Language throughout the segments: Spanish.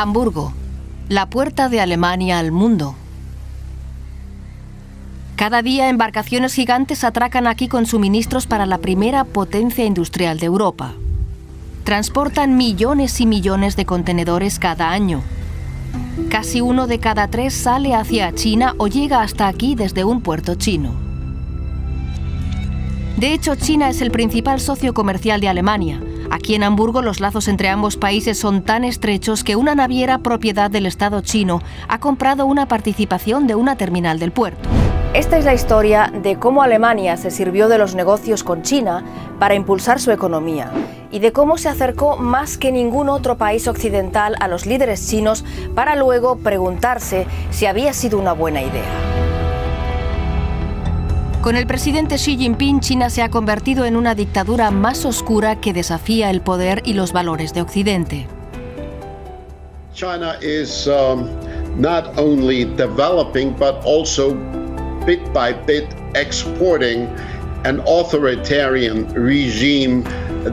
Hamburgo, la puerta de Alemania al mundo. Cada día embarcaciones gigantes atracan aquí con suministros para la primera potencia industrial de Europa. Transportan millones y millones de contenedores cada año. Casi uno de cada tres sale hacia China o llega hasta aquí desde un puerto chino. De hecho, China es el principal socio comercial de Alemania. Aquí en Hamburgo los lazos entre ambos países son tan estrechos que una naviera propiedad del Estado chino ha comprado una participación de una terminal del puerto. Esta es la historia de cómo Alemania se sirvió de los negocios con China para impulsar su economía y de cómo se acercó más que ningún otro país occidental a los líderes chinos para luego preguntarse si había sido una buena idea. Con el presidente Xi Jinping, China se ha convertido en una dictadura más oscura que desafía el poder y los valores de Occidente. China is um, not only developing but also bit by bit exporting an authoritarian regime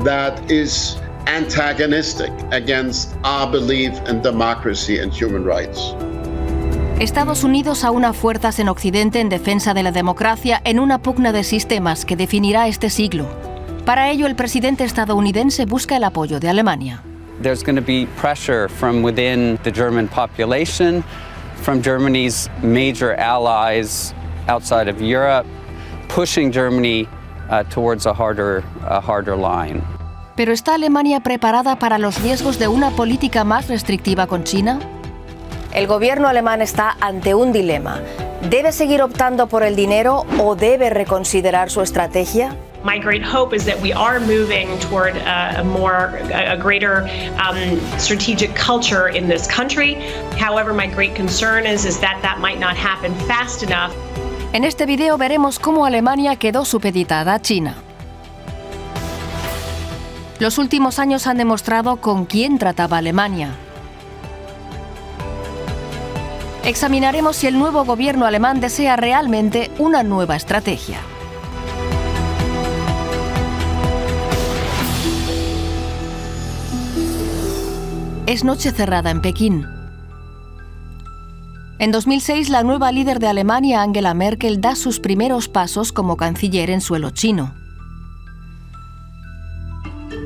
that is antagonistic against our belief in democracy and human rights. Estados Unidos aúna fuerzas en Occidente en defensa de la democracia en una pugna de sistemas que definirá este siglo. Para ello, el presidente estadounidense busca el apoyo de Alemania. There's going to be pressure from within the German population, from Germany's major allies outside of Europe, pushing Germany uh, towards a harder, a harder line. ¿Pero está Alemania preparada para los riesgos de una política más restrictiva con China? El gobierno alemán está ante un dilema. ¿Debe seguir optando por el dinero o debe reconsiderar su estrategia? my great hope is that we are moving toward a, more, a, greater um, strategic culture in this country. However, my great concern is, is that that might not happen fast enough. En este video veremos cómo Alemania quedó supeditada a China. Los últimos años han demostrado con quién trataba Alemania. Examinaremos si el nuevo gobierno alemán desea realmente una nueva estrategia. Es noche cerrada en Pekín. En 2006, la nueva líder de Alemania, Angela Merkel, da sus primeros pasos como canciller en suelo chino.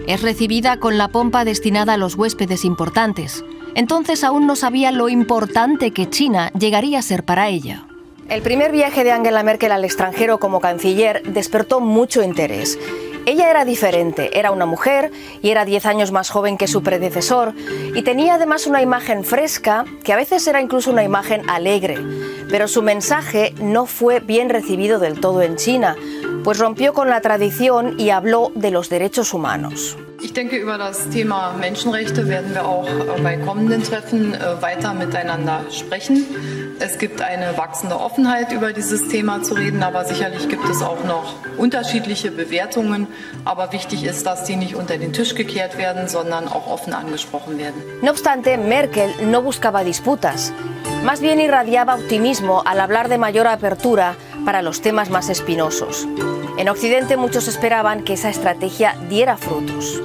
Es recibida con la pompa destinada a los huéspedes importantes. Entonces aún no sabía lo importante que China llegaría a ser para ella. El primer viaje de Angela Merkel al extranjero como canciller despertó mucho interés. Ella era diferente, era una mujer y era 10 años más joven que su predecesor y tenía además una imagen fresca que a veces era incluso una imagen alegre. Pero su mensaje no fue bien recibido del todo en China, pues rompió con la tradición y habló de los derechos humanos. Ich denke, über das Thema Menschenrechte werden wir auch bei kommenden Treffen äh, weiter miteinander sprechen. Es gibt eine wachsende Offenheit, über dieses Thema zu reden, aber sicherlich gibt es auch noch unterschiedliche Bewertungen. Aber wichtig ist, dass die nicht unter den Tisch gekehrt werden, sondern auch offen angesprochen werden. No obstante, Merkel no buscaba disputas. Más bien irradiaba optimismo al hablar de mayor apertura para los temas más espinosos. En Occidente muchos esperaban que esa estrategia diera frutos.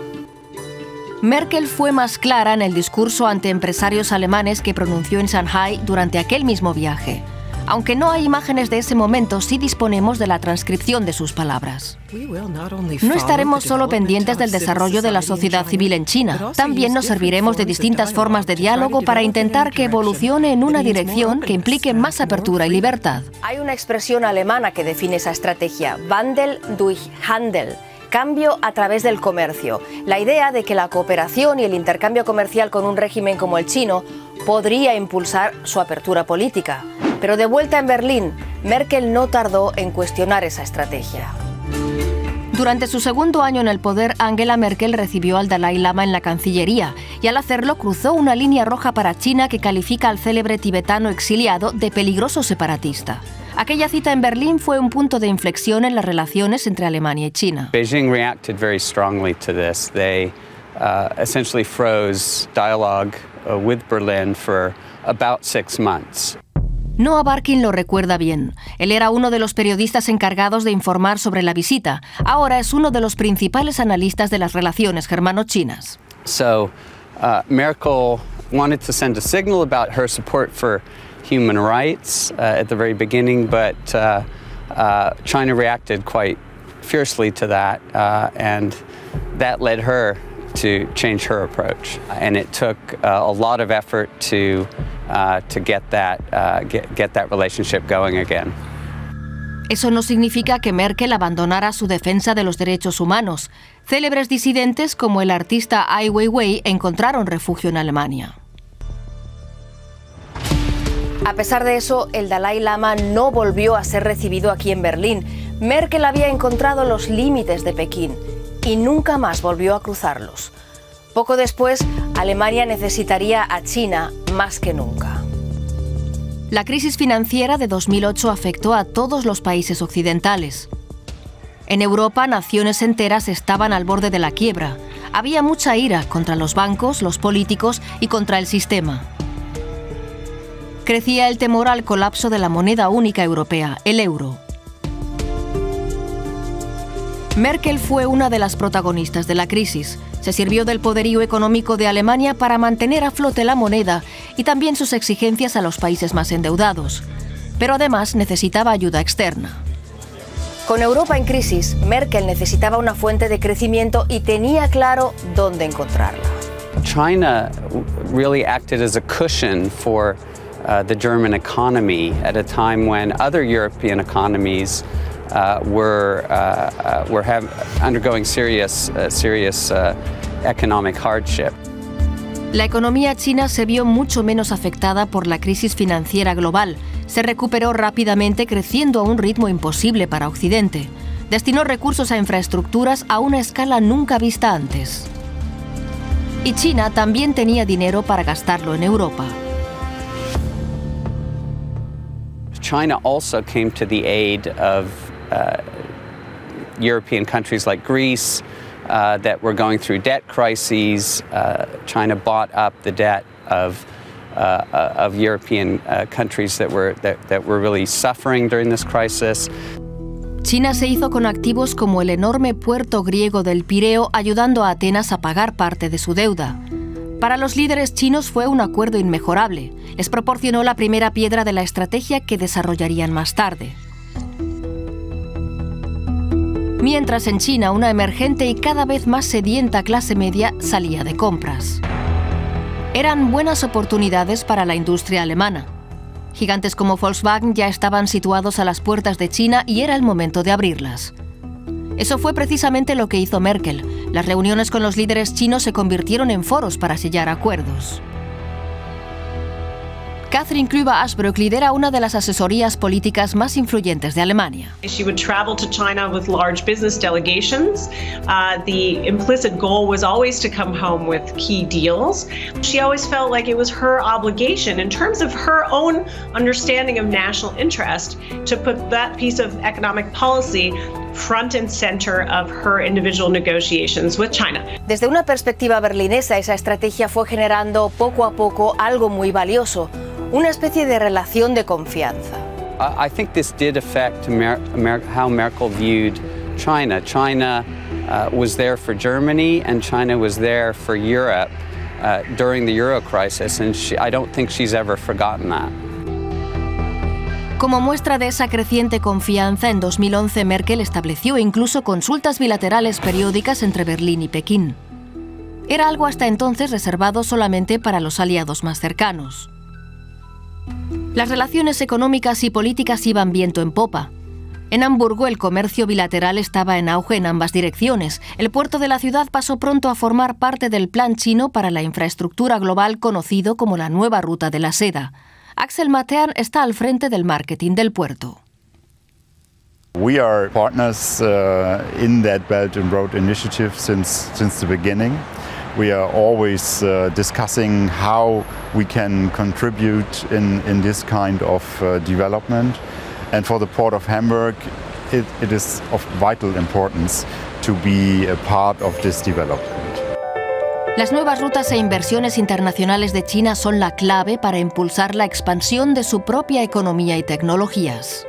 Merkel fue más clara en el discurso ante empresarios alemanes que pronunció en Shanghai durante aquel mismo viaje. Aunque no hay imágenes de ese momento, sí disponemos de la transcripción de sus palabras. No estaremos solo pendientes del desarrollo de la sociedad civil en China, también nos serviremos de distintas formas de diálogo para intentar que evolucione en una dirección que implique más apertura y libertad. Hay una expresión alemana que define esa estrategia, Wandel durch Handel cambio a través del comercio. La idea de que la cooperación y el intercambio comercial con un régimen como el chino podría impulsar su apertura política. Pero de vuelta en Berlín, Merkel no tardó en cuestionar esa estrategia. Durante su segundo año en el poder, Angela Merkel recibió al Dalai Lama en la Cancillería y al hacerlo cruzó una línea roja para China que califica al célebre tibetano exiliado de peligroso separatista. Aquella cita en Berlín fue un punto de inflexión en las relaciones entre Alemania y China. Beijing reacted very strongly to this. They uh, essentially froze dialogue uh, with Berlin for about six months. Noah Barkin lo recuerda bien. Él era uno de los periodistas encargados de informar sobre la visita. Ahora es uno de los principales analistas de las relaciones germano-chinas. So, uh, Merkel wanted to send a signal about her support for human rights uh, at the very beginning, but uh, uh, China reacted quite fiercely to that, uh, and that led her to change her approach. And it took uh, a lot of effort to, uh, to get, that, get, get that relationship going again. Eso no significa que Merkel abandonara su defensa de los derechos humanos. Célebres disidentes como el artista Ai Weiwei encontraron refugio en Alemania. A pesar de eso, el Dalai Lama no volvió a ser recibido aquí en Berlín. Merkel había encontrado los límites de Pekín y nunca más volvió a cruzarlos. Poco después, Alemania necesitaría a China más que nunca. La crisis financiera de 2008 afectó a todos los países occidentales. En Europa, naciones enteras estaban al borde de la quiebra. Había mucha ira contra los bancos, los políticos y contra el sistema. Crecía el temor al colapso de la moneda única europea, el euro. Merkel fue una de las protagonistas de la crisis. Se sirvió del poderío económico de Alemania para mantener a flote la moneda y también sus exigencias a los países más endeudados. Pero además necesitaba ayuda externa. Con Europa en crisis, Merkel necesitaba una fuente de crecimiento y tenía claro dónde encontrarla. China really acted as a cushion for uh, the German economy at a time when other European economies uh, were, uh, uh, were have, undergoing serious, serious economic hardship. La economía china se vio mucho menos afectada por la crisis financiera global. Se recuperó rápidamente creciendo a un ritmo imposible para Occidente. Destinó recursos a infraestructuras a una escala nunca vista antes. Y China también tenía dinero para gastarlo en Europa. China also came to the aid of uh, European countries like Greece uh, that were going through debt crises. Uh, China bought up the debt of uh, of European uh, countries that were that, that were really suffering during this crisis. China se hizo con activos como el enorme puerto griego del Pireo, ayudando a Atenas a pagar parte de su deuda. Para los líderes chinos fue un acuerdo inmejorable. Les proporcionó la primera piedra de la estrategia que desarrollarían más tarde. Mientras en China una emergente y cada vez más sedienta clase media salía de compras. Eran buenas oportunidades para la industria alemana. Gigantes como Volkswagen ya estaban situados a las puertas de China y era el momento de abrirlas. Eso fue precisamente lo que hizo Merkel. Las reuniones con los líderes chinos se convirtieron en foros para sellar acuerdos. Catherine Klüber-Ashbrook lidera una de las asesorías políticas más influyentes de Alemania. She would travel to China with large business delegations. Uh, the implicit goal was always to come home with key deals. She always felt like it was her obligation, in terms of her own understanding of national interest, to put that piece of economic policy front and center of her individual negotiations with China. Desde una perspectiva berlinesa, esa estrategia fue generando poco a poco algo muy valioso una especie de relación de confianza. I think this did affect how Merkel viewed China. China uh, was there for Germany and China was there for Europe uh, during the Euro crisis, and she, I don't think she's ever forgotten that. Como muestra de esa creciente confianza, en 2011 Merkel estableció incluso consultas bilaterales periódicas entre Berlín y Pekín. Era algo hasta entonces reservado solamente para los aliados más cercanos. Las relaciones económicas y políticas iban viento en popa. En Hamburgo el comercio bilateral estaba en auge en ambas direcciones. El puerto de la ciudad pasó pronto a formar parte del plan chino para la infraestructura global conocido como la nueva ruta de la seda. Axel Matean está al frente del marketing del puerto. We are partners uh, in that Belt and Road Initiative since since the beginning. We are always uh, discussing how we can contribute in, in this kind of uh, development. And for the Port of Hamburg, it, it is of vital importance to be a part of this development. Las nuevas rutas e inversiones internacionales de China son la clave para impulsar la expansión de su propia economía y tecnologías.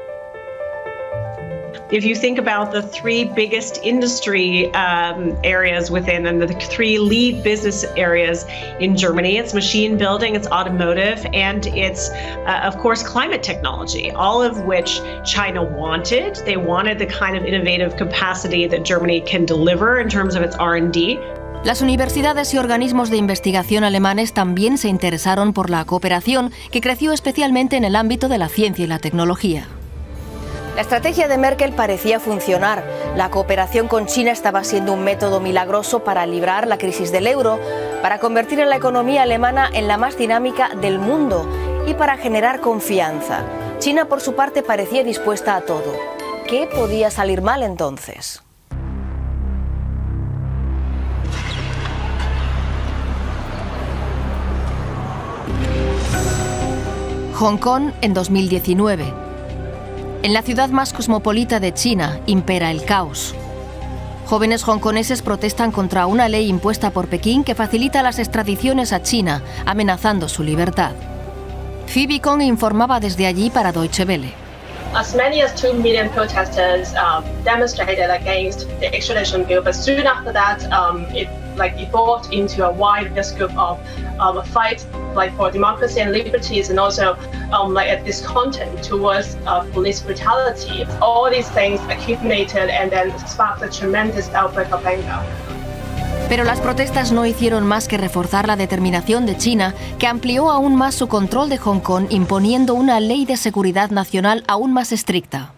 If you think about the three biggest industry um, areas within and the three lead business areas in Germany, it's machine building, it's automotive, and it's, uh, of course, climate technology, all of which China wanted. They wanted the kind of innovative capacity that Germany can deliver in terms of its R&D. Las universidades y organismos de investigación alemanes también se interesaron por la cooperación, que creció especialmente en el ámbito de la ciencia y la tecnología. La estrategia de Merkel parecía funcionar. La cooperación con China estaba siendo un método milagroso para librar la crisis del euro, para convertir a la economía alemana en la más dinámica del mundo y para generar confianza. China, por su parte, parecía dispuesta a todo. ¿Qué podía salir mal entonces? Hong Kong en 2019. En la ciudad más cosmopolita de China impera el caos. Jóvenes hongkoneses protestan contra una ley impuesta por Pekín que facilita las extradiciones a China, amenazando su libertad. Phoebe Kong informaba desde allí para Deutsche Welle. As many as 2 million protesters um, demonstrated against the extradition bill, but soon after that, um, it like evolved into a wide scope of um, a fight like for democracy and liberties, and also um, like a discontent towards uh, police brutality. All these things accumulated and then sparked a tremendous outbreak of anger. Pero las protestas no hicieron más que reforzar la determinación de China, que amplió aún más su control de Hong Kong imponiendo una ley de seguridad nacional aún más estricta.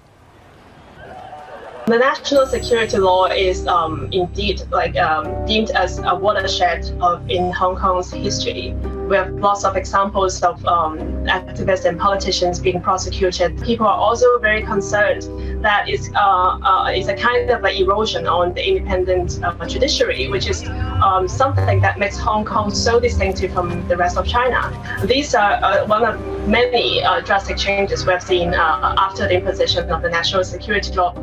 The national security law is um, indeed like um, deemed as a watershed of in Hong Kong's history. We have lots of examples of um, activists and politicians being prosecuted. People are also very concerned that it's, uh, uh, it's a kind of like erosion on the independent uh, judiciary, which is um, something that makes Hong Kong so distinctive from the rest of China. These are uh, one of many uh, drastic changes we have seen uh, after the imposition of the national security law.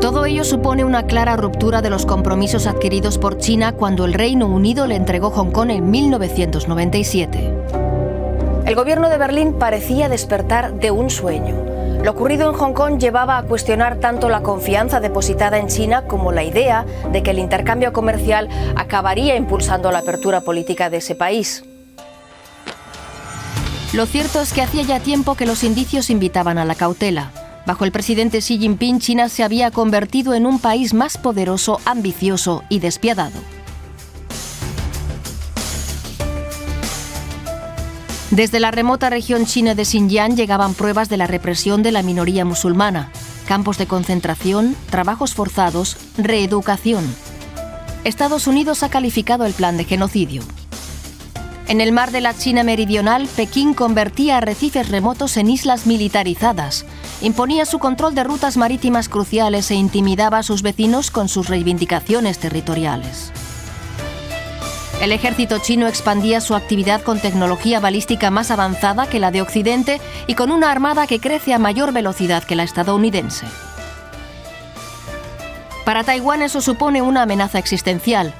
Todo ello supone una clara ruptura de los compromisos adquiridos por China cuando el Reino Unido le entregó Hong Kong en 1997. El gobierno de Berlín parecía despertar de un sueño. Lo ocurrido en Hong Kong llevaba a cuestionar tanto la confianza depositada en China como la idea de que el intercambio comercial acabaría impulsando la apertura política de ese país. Lo cierto es que hacía ya tiempo que los indicios invitaban a la cautela. Bajo el presidente Xi Jinping, China se había convertido en un país más poderoso, ambicioso y despiadado. Desde la remota región china de Xinjiang llegaban pruebas de la represión de la minoría musulmana, campos de concentración, trabajos forzados, reeducación. Estados Unidos ha calificado el plan de genocidio. En el mar de la China meridional, Pekín convertía arrecifes remotos en islas militarizadas, imponía su control de rutas marítimas cruciales e intimidaba a sus vecinos con sus reivindicaciones territoriales. El ejército chino expandía su actividad con tecnología balística más avanzada que la de Occidente y con una armada que crece a mayor velocidad que la estadounidense. Para Taiwán eso supone una amenaza existencial.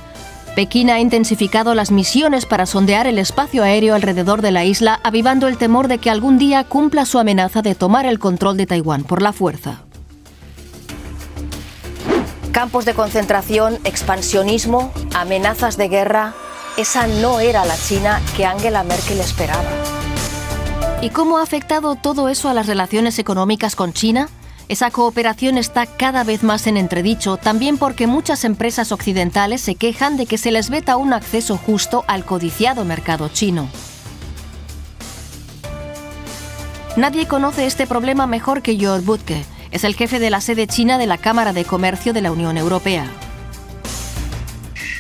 Pekín ha intensificado las misiones para sondear el espacio aéreo alrededor de la isla, avivando el temor de que algún día cumpla su amenaza de tomar el control de Taiwán por la fuerza. Campos de concentración, expansionismo, amenazas de guerra, esa no era la China que Angela Merkel esperaba. ¿Y cómo ha afectado todo eso a las relaciones económicas con China? Esa cooperación está cada vez más en entredicho, también porque muchas empresas occidentales se quejan de que se les veta un acceso justo al codiciado mercado chino. Nadie conoce este problema mejor que Georg Butke. Es el jefe de la sede china de la Cámara de Comercio de la Unión Europea.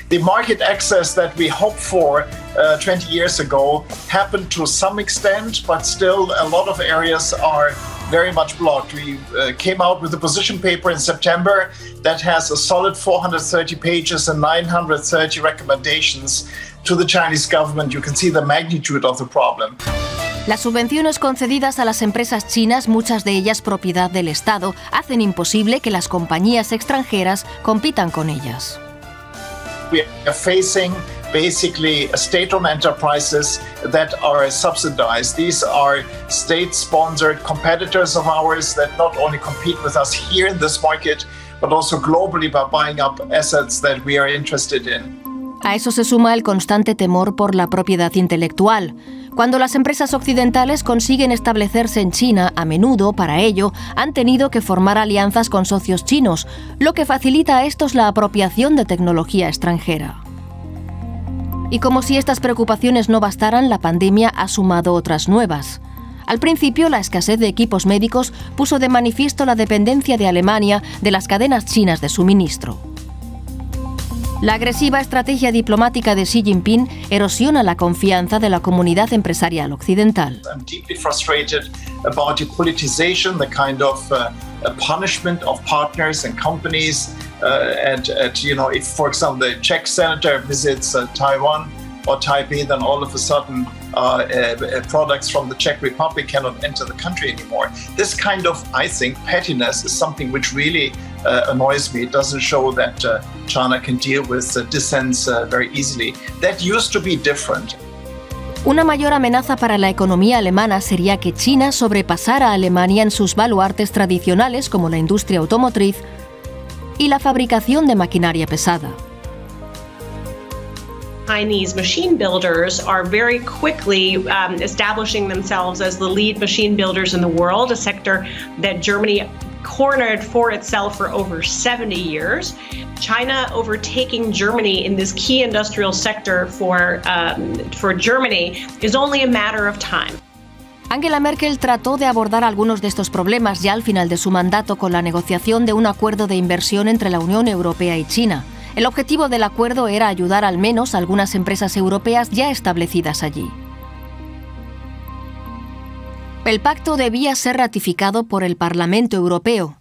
the market access that we hoped for uh, 20 years ago happened to some extent, but still a lot of areas are very much blocked. We uh, came out with a position paper in September that has a solid 430 pages and 930 recommendations to the Chinese government. You can see the magnitude of the problem. Las subvenciones concedidas a las empresas chinas, muchas de ellas propiedad del Estado, hacen imposible que las compañías extranjeras compitan con ellas. We are facing basically state owned enterprises that are subsidized. These are state sponsored competitors of ours that not only compete with us here in this market, but also globally by buying up assets that we are interested in. A eso se suma el constante temor por la propiedad intelectual. Cuando las empresas occidentales consiguen establecerse en China, a menudo, para ello, han tenido que formar alianzas con socios chinos, lo que facilita a estos la apropiación de tecnología extranjera. Y como si estas preocupaciones no bastaran, la pandemia ha sumado otras nuevas. Al principio, la escasez de equipos médicos puso de manifiesto la dependencia de Alemania de las cadenas chinas de suministro. La agresiva estrategia diplomática de Xi Jinping erosiona la confianza de la comunidad empresarial occidental. Uh. Uh, and, and, you know, if, for example, the Czech senator visits uh, Taiwan or Taipei, then all of a sudden uh, uh, products from the Czech Republic cannot enter the country anymore. This kind of, I think, pettiness is something which really uh, annoys me. It doesn't show that uh, China can deal with uh, dissents uh, very easily. That used to be different. Una mayor amenaza para la economía alemana sería que China sobrepasara a Alemania en sus baluartes tradicionales como la industria automotriz y la fabricación de maquinaria pesada. Chinese machine builders are very quickly um, establishing themselves as the lead machine builders in the world, a sector that Germany cornered for itself for over 70 years. China overtaking Germany in this key industrial sector for, um, for Germany is only a matter of time. Angela Merkel trató de abordar algunos de estos problemas ya al final de su mandato con la negociación de un acuerdo de inversión entre la Unión Europea y China. El objetivo del acuerdo era ayudar al menos a algunas empresas europeas ya establecidas allí. El pacto debía ser ratificado por el Parlamento Europeo,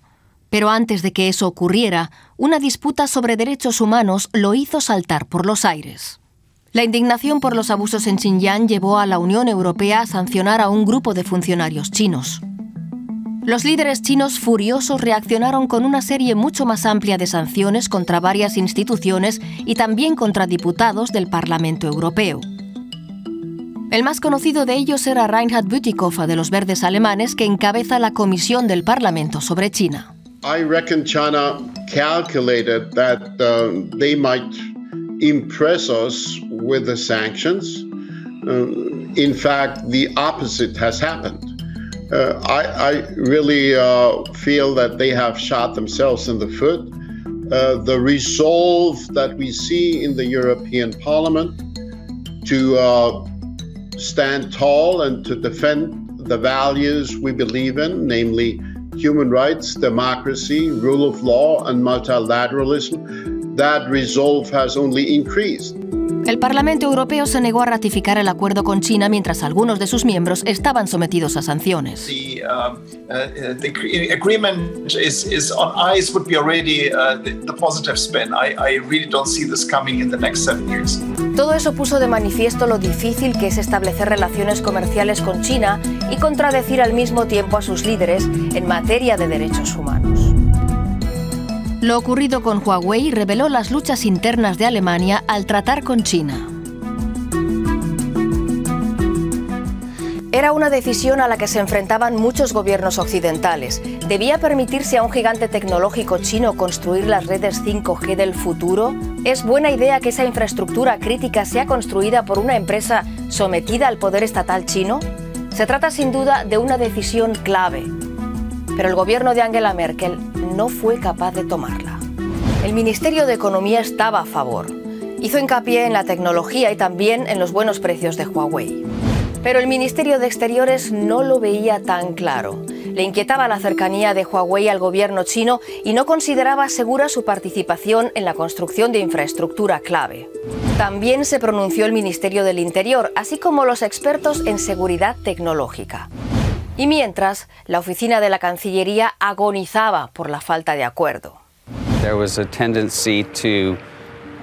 pero antes de que eso ocurriera, una disputa sobre derechos humanos lo hizo saltar por los aires. La indignación por los abusos en Xinjiang llevó a la Unión Europea a sancionar a un grupo de funcionarios chinos. Los líderes chinos furiosos reaccionaron con una serie mucho más amplia de sanciones contra varias instituciones y también contra diputados del Parlamento Europeo. El más conocido de ellos era Reinhard Bütikofer de los Verdes alemanes, que encabeza la comisión del Parlamento sobre China. I reckon China calculated that uh, they might impress us with the sanctions. Uh, in fact, the opposite has happened. Uh, I, I, really uh, feel that they have shot themselves in the foot. Uh, the resolve that we see in the European Parliament to uh, stand tall and to defend the values we believe in, namely human rights, democracy, rule of law, and multilateralism, that resolve has only increased. El Parlamento Europeo se negó a ratificar el acuerdo con China mientras algunos de sus miembros estaban sometidos a sanciones. The, the agreement is, is on ice would be already the, the, positive spin. I, I really don't see this coming in the next seven years. Todo eso puso de manifiesto lo difícil que es establecer relaciones comerciales con China y contradecir al mismo tiempo a sus líderes en materia de derechos humanos. Lo ocurrido con Huawei reveló las luchas internas de Alemania al tratar con China. Era una decisión a la que se enfrentaban muchos gobiernos occidentales. ¿Debía permitirse a un gigante tecnológico chino construir las redes 5G del futuro? ¿Es buena idea que esa infraestructura crítica sea construida por una empresa sometida al poder estatal chino? Se trata sin duda de una decisión clave. Pero el gobierno de Angela Merkel no fue capaz de tomarla. El Ministerio de Economía estaba a favor. Hizo hincapié en la tecnología y también en los buenos precios de Huawei. Pero el Ministerio de Exteriores no lo veía tan claro. Le inquietaba la cercanía de Huawei al gobierno chino y no consideraba segura su participación en la construcción de infraestructura clave. También se pronunció el Ministerio del Interior, así como los expertos en seguridad tecnológica. Y mientras, la oficina de la Cancillería agonizaba por la falta de acuerdo. There was a tendency to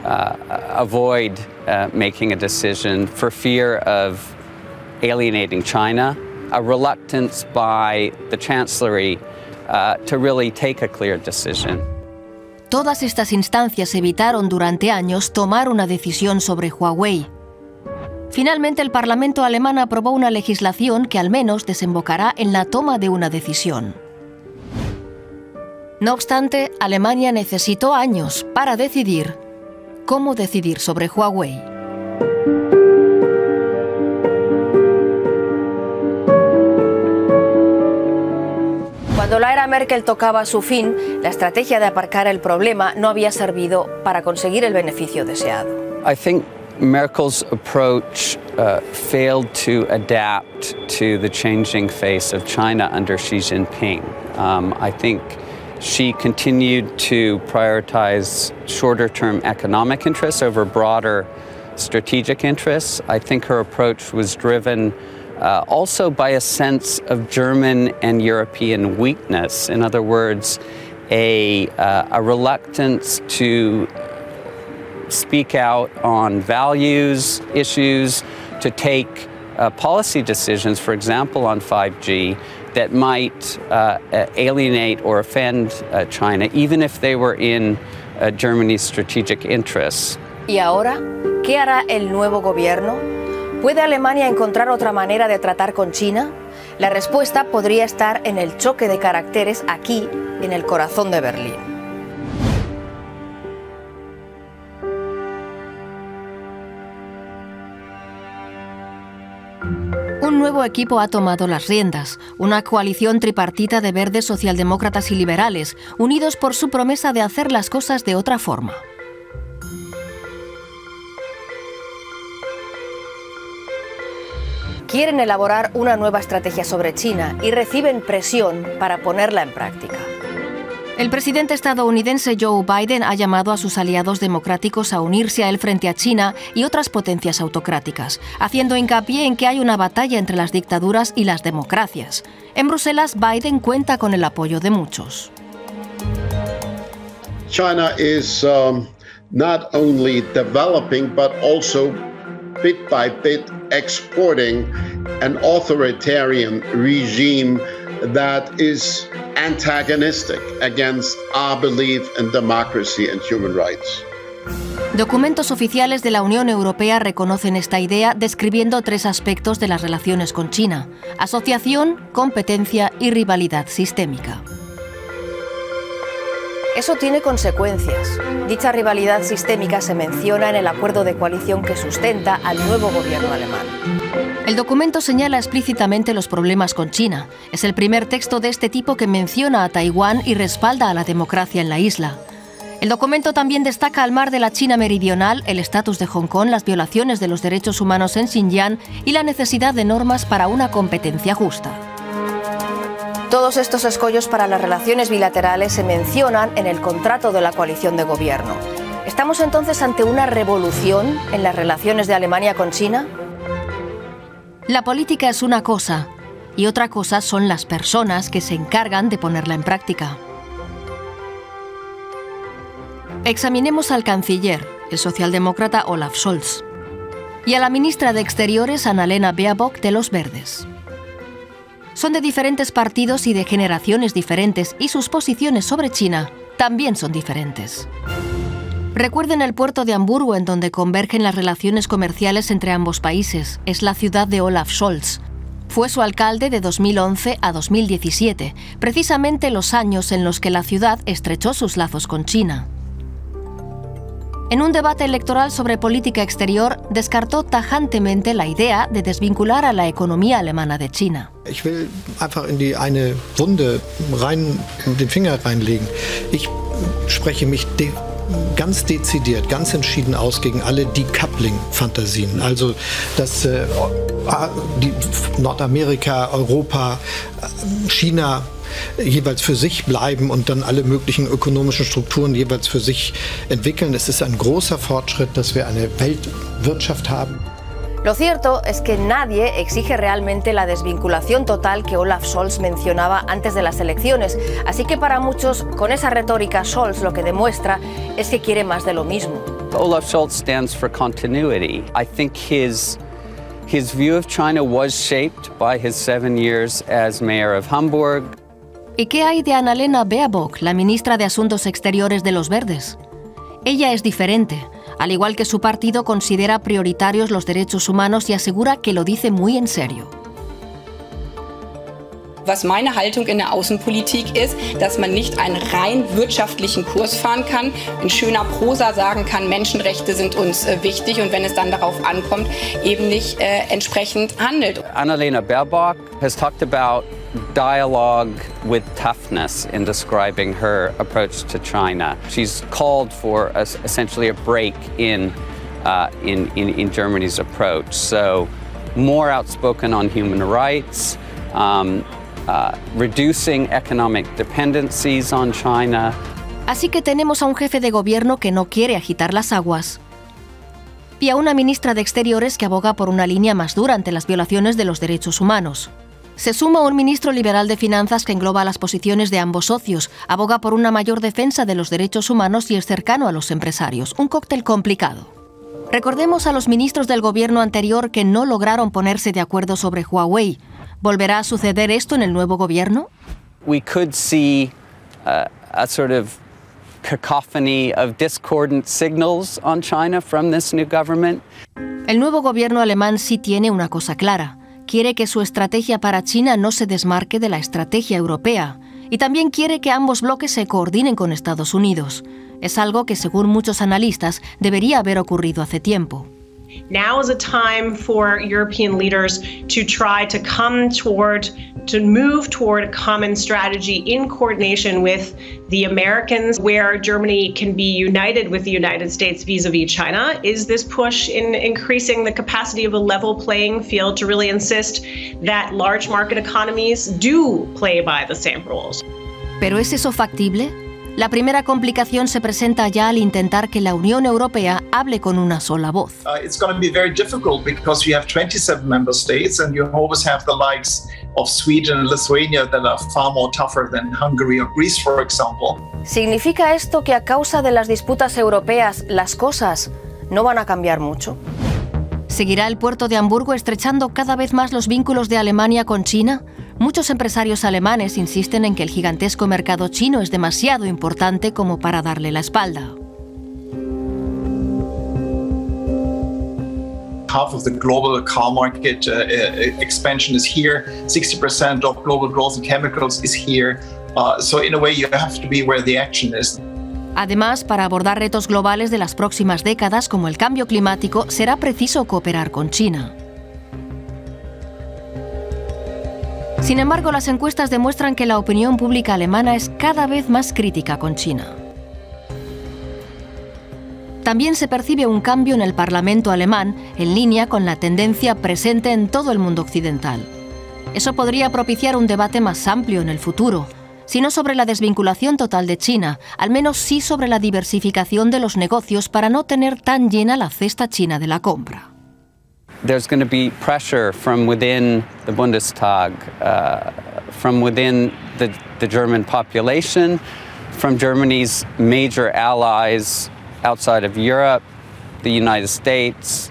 uh, avoid uh, making a decision for fear of alienating China, a reluctance by the Chancellery uh, to really take a clear decision. Todas estas instancias evitaron durante años tomar una decisión sobre Huawei. Finalmente, el Parlamento alemán aprobó una legislación que al menos desembocará en la toma de una decisión. No obstante, Alemania necesitó años para decidir cómo decidir sobre Huawei. Cuando la era Merkel tocaba su fin, la estrategia de aparcar el problema no había servido para conseguir el beneficio deseado. I think Merkel's approach uh, failed to adapt to the changing face of China under Xi Jinping. Um, I think she continued to prioritize shorter term economic interests over broader strategic interests. I think her approach was driven uh, also by a sense of German and European weakness. In other words, a, uh, a reluctance to speak out on values, issues, to take uh, policy decisions, for example, on 5G, that might uh, alienate or offend uh, China, even if they were in uh, Germany's strategic interests. ¿Y ahora? ¿Qué hará el nuevo gobierno? ¿Puede Alemania encontrar otra manera de tratar con China? La respuesta podría estar en el choque de caracteres aquí, en el corazón de Berlín. Nuevo equipo ha tomado las riendas, una coalición tripartita de verdes, socialdemócratas y liberales, unidos por su promesa de hacer las cosas de otra forma. Quieren elaborar una nueva estrategia sobre China y reciben presión para ponerla en práctica. El presidente estadounidense Joe Biden ha llamado a sus aliados democráticos a unirse a él frente a China y otras potencias autocráticas, haciendo hincapié en que hay una batalla entre las dictaduras y las democracias. En Bruselas, Biden cuenta con el apoyo de muchos. China is um, not only developing but also bit by bit exporting an authoritarian regime that is antagonistic against our belief in democracy and human rights. Documentos oficiales de la Unión Europea reconocen esta idea describiendo tres aspectos de las relaciones con China, asociación, competencia y rivalidad sistémica. Eso tiene consecuencias. Dicha rivalidad sistémica se menciona en el acuerdo de coalición que sustenta al nuevo gobierno alemán. El documento señala explícitamente los problemas con China. Es el primer texto de este tipo que menciona a Taiwán y respalda a la democracia en la isla. El documento también destaca al mar de la China meridional, el estatus de Hong Kong, las violaciones de los derechos humanos en Xinjiang y la necesidad de normas para una competencia justa. Todos estos escollos para las relaciones bilaterales se mencionan en el contrato de la coalición de gobierno. ¿Estamos entonces ante una revolución en las relaciones de Alemania con China? La política es una cosa y otra cosa son las personas que se encargan de ponerla en práctica. Examinemos al canciller, el socialdemócrata Olaf Scholz, y a la ministra de Exteriores Annalena Baerbock de los Verdes. Son de diferentes partidos y de generaciones diferentes y sus posiciones sobre China también son diferentes. Recuerden el puerto de Hamburgo en donde convergen las relaciones comerciales entre ambos países. Es la ciudad de Olaf Scholz. Fue su alcalde de 2011 a 2017, precisamente los años en los que la ciudad estrechó sus lazos con China. En un debate electoral sobre política exterior, descartó tajantemente la idea de desvincular a la economía alemana de China. Ich will einfach in die eine Wunde rein, den Finger reinlegen. Ich spreche mich de ganz dezidiert, ganz entschieden aus gegen alle Decoupling-Fantasien. Also, dass äh, Nordamerika, Europa, China jeweils für sich bleiben und dann alle möglichen ökonomischen Strukturen jeweils für sich entwickeln. Es ist ein großer Fortschritt, dass wir eine Weltwirtschaft haben. Lo cierto es que nadie exige realmente la desvinculación total que Olaf Scholz mencionaba antes de las elecciones. Así que para muchos, con esa retórica, Scholz lo que demuestra es que quiere más de lo mismo. Olaf Scholz stands for continuity. I think his his view of China was shaped by his seven years as mayor of Hamburg. ¿Y qué hay de Annalena Baerbock, la ministra de Asuntos Exteriores de los Verdes? Ella es diferente. Al igual que su partido, considera prioritarios los derechos humanos y asegura que lo dice muy en serio. Was meine Haltung in der Außenpolitik ist, dass man nicht einen rein wirtschaftlichen Kurs fahren kann, in schöner Prosa sagen kann, Menschenrechte sind uns äh, wichtig und wenn es dann darauf ankommt, eben nicht äh, entsprechend handelt. Annalena Baerbock has talked about dialogue with toughness in describing her approach to China. She's called for a, essentially a break in, uh, in, in, in, Germany's approach. So, more outspoken on human rights, um, uh, reducing economic dependencies on China. Así que tenemos a un jefe de gobierno que no quiere agitar las aguas y a una ministra de Exteriores que aboga por una línea más dura ante las violaciones de los derechos humanos. Se suma un ministro liberal de finanzas que engloba las posiciones de ambos socios, aboga por una mayor defensa de los derechos humanos y es cercano a los empresarios. Un cóctel complicado. Recordemos a los ministros del gobierno anterior que no lograron ponerse de acuerdo sobre Huawei. ¿Volverá a suceder esto en el nuevo gobierno? We could see uh, a sort of cacophony of discordant signals on China from this new government. El nuevo gobierno alemán sí tiene una cosa clara. Quiere que su estrategia para China no se desmarque de la estrategia europea y también quiere que ambos bloques se coordinen con Estados Unidos. Es algo que, según muchos analistas, debería haber ocurrido hace tiempo. Now is a time for European leaders to try to come toward, to move toward a common strategy in coordination with the Americans, where Germany can be united with the United States vis a vis China. Is this push in increasing the capacity of a level playing field to really insist that large market economies do play by the same rules? ¿Pero es eso factible? La primera complicación se presenta ya al intentar que la Unión Europea hable con una sola voz. Uh, it's going to be very difficult because you have 27 member states and you always have the likes of Sweden and Lithuania that are far more tougher than Hungary or Greece, for example. ¿Significa esto que a causa de las disputas europeas las cosas no van a cambiar mucho? ¿Seguirá el puerto de Hamburgo estrechando cada vez más los vínculos de Alemania con China? Muchos empresarios alemanes insisten en que el gigantesco mercado chino es demasiado importante como para darle la espalda. half of the global car market uh, uh, expansion is here. 60% of global growth in chemicals is here. Uh, so in a way, you have to be where the action is. Además, para abordar retos globales de las próximas décadas como el cambio climático, será preciso cooperar con China. Sin embargo, las encuestas demuestran que la opinión pública alemana es cada vez más crítica con China. También se percibe un cambio en el Parlamento alemán en línea con la tendencia presente en todo el mundo occidental. Eso podría propiciar un debate más amplio en el futuro, si no sobre la desvinculación total de China, al menos sí sobre la diversificación de los negocios para no tener tan llena la cesta china de la compra. There's going to be pressure from within the Bundestag, uh, from within the, the German population, from Germany's major allies outside of Europe, the United States,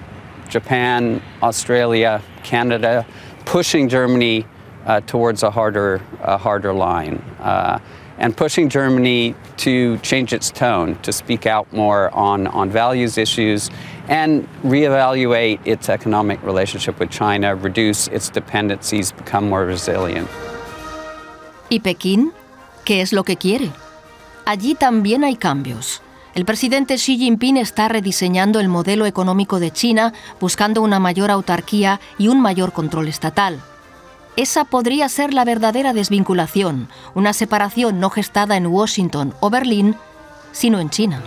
Japan, Australia, Canada, pushing Germany uh, towards a harder, a harder line. Uh, and pushing Germany to change its tone, to speak out more on, on values issues, and reevaluate its economic relationship with China, reduce its dependencies, become more resilient. ¿Y Pekín? ¿Qué es lo que quiere? Allí también hay cambios. El presidente Xi Jinping está rediseñando el modelo económico de China, buscando una mayor autarquía y un mayor control estatal. Esa podría ser la verdadera desvinculación, una separación no gestada en Washington o Berlín, sino en China.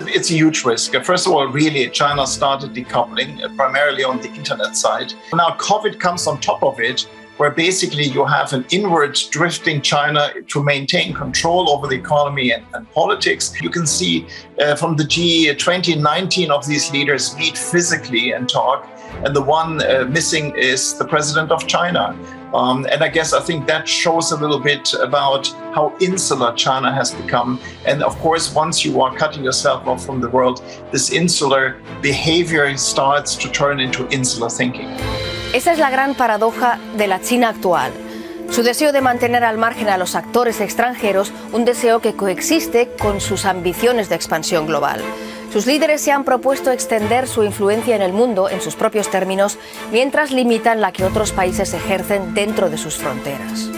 It's a huge risk. First of all, really, China started decoupling uh, primarily on the internet side. Now, COVID comes on top of it, where basically you have an inward drifting China to maintain control over the economy and, and politics. You can see uh, from the G20, 19 of these leaders meet physically and talk and the one uh, missing is the president of China. Um, and I guess I think that shows a little bit about how insular China has become. And of course, once you are cutting yourself off from the world, this insular behavior starts to turn into insular thinking. Esa es la gran paradoja de la China actual. Su deseo de mantener al margen a los actores extranjeros, un deseo que coexiste con sus ambiciones de expansión global. Sus líderes se han propuesto extender su influencia en el mundo en sus propios términos, mientras limitan la que otros países ejercen dentro de sus fronteras.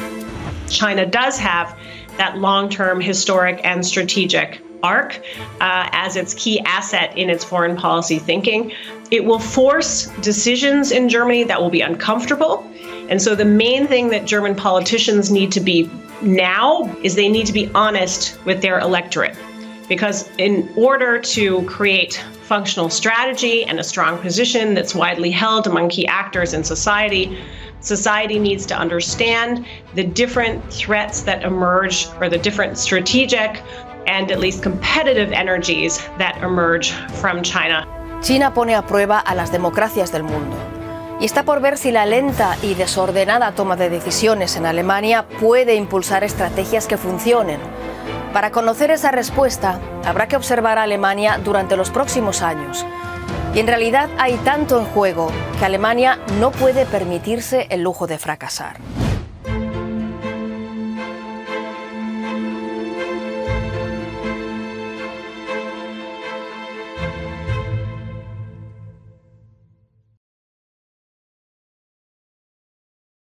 China does have that long-term historic and strategic arc uh, as its key asset in its foreign policy thinking. It will force decisions in Germany that will be uncomfortable. And so the main thing that German politicians need to be now is they need to be honest with their electorate. Because in order to create functional strategy and a strong position that's widely held among key actors in society, society needs to understand the different threats that emerge or the different strategic and at least competitive energies that emerge from China. China pone a prueba a las democracias del mundo. Y está por ver si la lenta y desordenada toma de decisiones en Alemania puede impulsar estrategias que funcionen. Para conocer esa respuesta, habrá que observar a Alemania durante los próximos años. Y en realidad hay tanto en juego que Alemania no puede permitirse el lujo de fracasar.